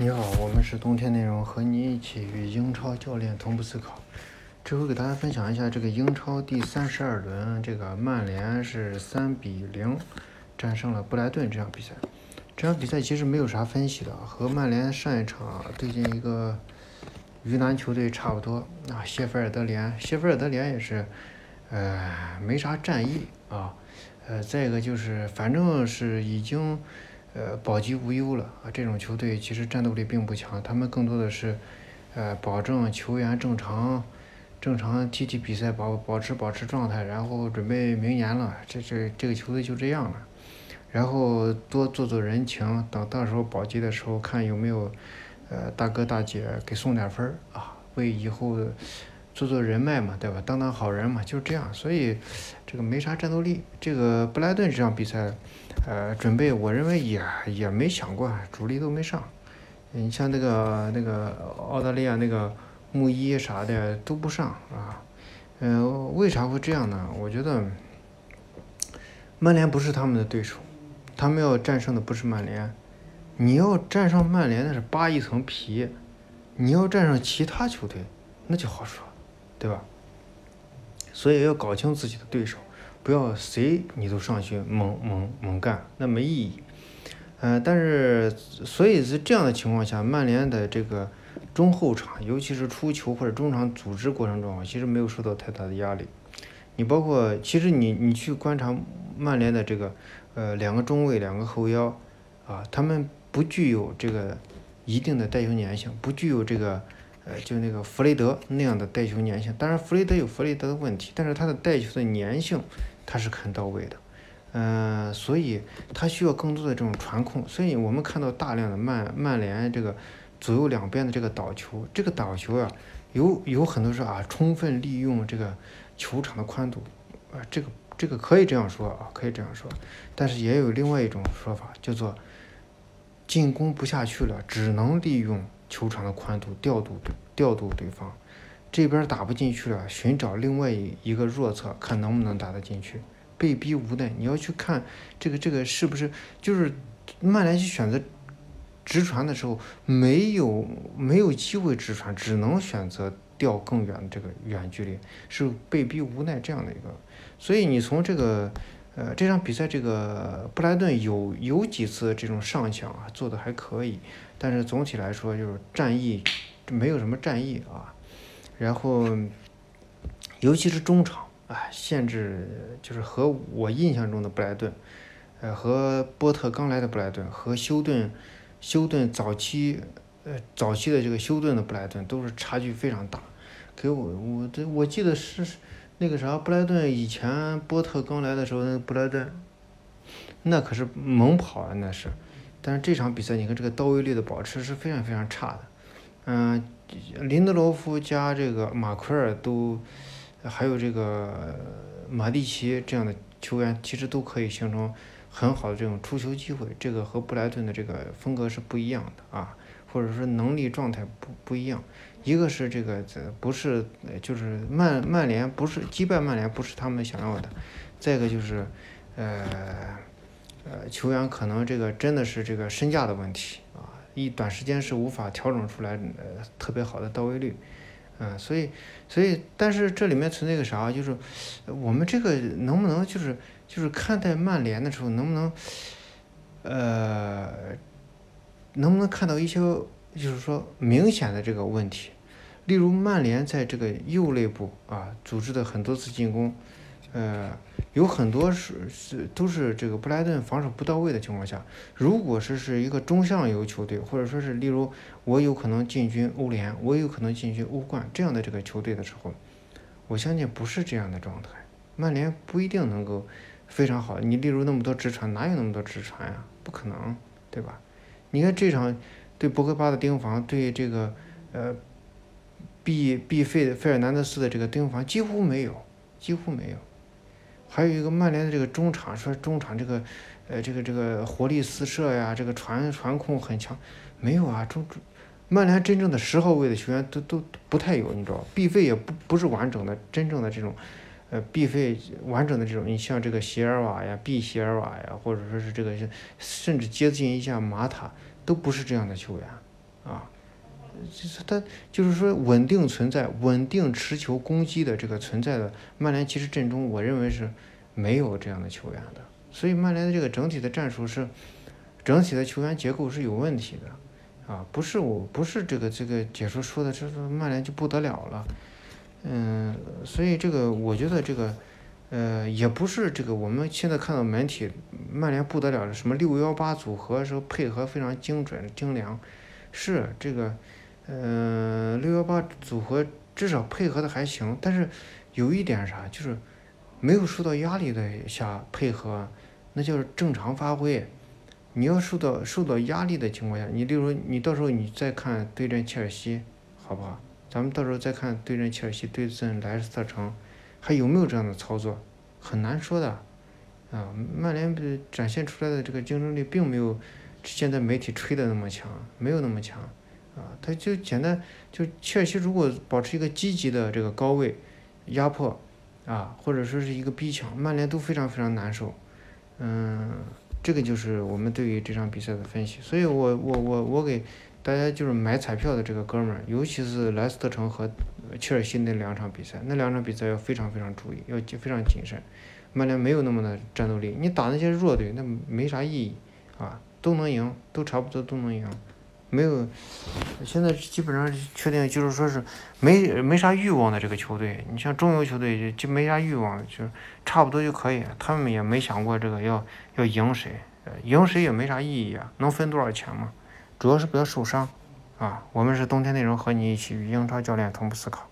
你好，我们是冬天内容，和你一起与英超教练同步思考。这回给大家分享一下这个英超第三十二轮，这个曼联是三比零战胜了布莱顿这场比赛。这场比赛其实没有啥分析的，和曼联上一场对阵一个鱼腩球队差不多啊。谢菲尔德联，谢菲尔德联也是，呃，没啥战意啊。呃，再一个就是反正是已经。呃，保级无忧了啊！这种球队其实战斗力并不强，他们更多的是，呃，保证球员正常正常踢踢比赛，保保持保持状态，然后准备明年了。这这这个球队就这样了，然后多做做人情，等到时候保级的时候，看有没有呃大哥大姐给送点分儿啊，为以后做做人脉嘛，对吧？当当好人嘛，就是这样。所以这个没啥战斗力。这个布莱顿这场比赛。呃，准备我认为也也没想过，主力都没上。你像那个那个澳大利亚那个穆伊啥的都不上啊。嗯，为啥会这样呢？我觉得曼联不是他们的对手，他们要战胜的不是曼联。你要战胜曼联那是扒一层皮，你要战胜其他球队那就好说，对吧？所以要搞清自己的对手。不要谁你都上去猛猛猛干，那没意义。嗯，但是所以是这样的情况下，曼联的这个中后场，尤其是出球或者中场组织过程中，其实没有受到太大的压力。你包括其实你你去观察曼联的这个呃两个中卫两个后腰啊，他们不具有这个一定的带球粘性，不具有这个。呃，就那个弗雷德那样的带球粘性，当然弗雷德有弗雷德的问题，但是他的带球的粘性他是很到位的，嗯，所以他需要更多的这种传控，所以我们看到大量的曼曼联这个左右两边的这个倒球，这个倒球啊，有有很多是啊，充分利用这个球场的宽度，啊，这个这个可以这样说啊，可以这样说，但是也有另外一种说法，叫做进攻不下去了，只能利用。球场的宽度调度调度对方，这边打不进去了，寻找另外一个弱侧，看能不能打得进去。被逼无奈，你要去看这个这个是不是就是曼联去选择直传的时候，没有没有机会直传，只能选择调更远的这个远距离，是被逼无奈这样的一个。所以你从这个呃这场比赛，这个布莱顿有有几次这种上抢啊，做的还可以。但是总体来说就是战役，没有什么战役啊。然后，尤其是中场，啊，限制就是和我印象中的布莱顿，呃，和波特刚来的布莱顿，和休顿，休顿早期，呃，早期的这个休顿的布莱顿都是差距非常大。给我，我这我记得是那个啥，布莱顿以前波特刚来的时候，那布莱顿，那可是猛跑啊，那是。但是这场比赛，你看这个到位率的保持是非常非常差的。嗯，林德罗夫加这个马奎尔都，还有这个马蒂奇这样的球员，其实都可以形成很好的这种出球机会。这个和布莱顿的这个风格是不一样的啊，或者说能力状态不不一样。一个是这个这不是，就是曼曼联不是击败曼联不是他们想要的。再一个就是，呃。呃，球员可能这个真的是这个身价的问题啊，一短时间是无法调整出来呃特别好的到位率，嗯，所以所以但是这里面存在个啥，就是我们这个能不能就是就是看待曼联的时候能不能呃能不能看到一些就是说明显的这个问题，例如曼联在这个右肋部啊组织的很多次进攻。呃，有很多是是都是这个布莱顿防守不到位的情况下，如果是是一个中上游球队，或者说是例如我有可能进军欧联，我有可能进军欧冠这样的这个球队的时候，我相信不是这样的状态。曼联不一定能够非常好。你例如那么多直传，哪有那么多直传呀？不可能，对吧？你看这场对博格巴的盯防，对这个呃毕毕费费尔南德斯的这个盯防几乎没有，几乎没有。还有一个曼联的这个中场，说中场这个，呃，这个这个活力四射呀，这个传传控很强，没有啊，中中，曼联真正的十号位的球员都都不太有，你知道毕费也不不是完整的，真正的这种，呃，毕费完整的这种，你像这个席尔瓦呀，毕席尔瓦呀，或者说是这个甚至接近一下马塔，都不是这样的球员，啊，就是他就是说稳定存在、稳定持球攻击的这个存在的曼联，其实阵中我认为是没有这样的球员的，所以曼联的这个整体的战术是整体的球员结构是有问题的啊，不是我不是这个这个解说说的，这说曼联就不得了了，所以这个我觉得这个。呃，也不是这个，我们现在看到媒体，曼联不得了的什么六幺八组合，说配合非常精准精良，是这个，呃，六幺八组合至少配合的还行，但是有一点啥，就是没有受到压力的下配合，那就是正常发挥。你要受到受到压力的情况下，你例如你到时候你再看对阵切尔西，好不好？咱们到时候再看对阵切尔西，对阵莱斯特城。还有没有这样的操作，很难说的，啊，曼联展现出来的这个竞争力并没有现在媒体吹的那么强，没有那么强，啊，他就简单就切尔西如果保持一个积极的这个高位压迫，啊，或者说是一个逼抢，曼联都非常非常难受，嗯，这个就是我们对于这场比赛的分析，所以我我我我给。大家就是买彩票的这个哥们儿，尤其是莱斯特城和切尔西那两场比赛，那两场比赛要非常非常注意，要非常谨慎。曼联没有那么的战斗力，你打那些弱队那没啥意义啊，都能赢，都差不多都能赢。没有，现在基本上确定就是说是没没啥欲望的这个球队，你像中游球队就没啥欲望，就差不多就可以，他们也没想过这个要要赢谁，赢谁也没啥意义啊，能分多少钱嘛？主要是不要受伤，啊，我们是冬天内容和你一起与英超教练同步思考。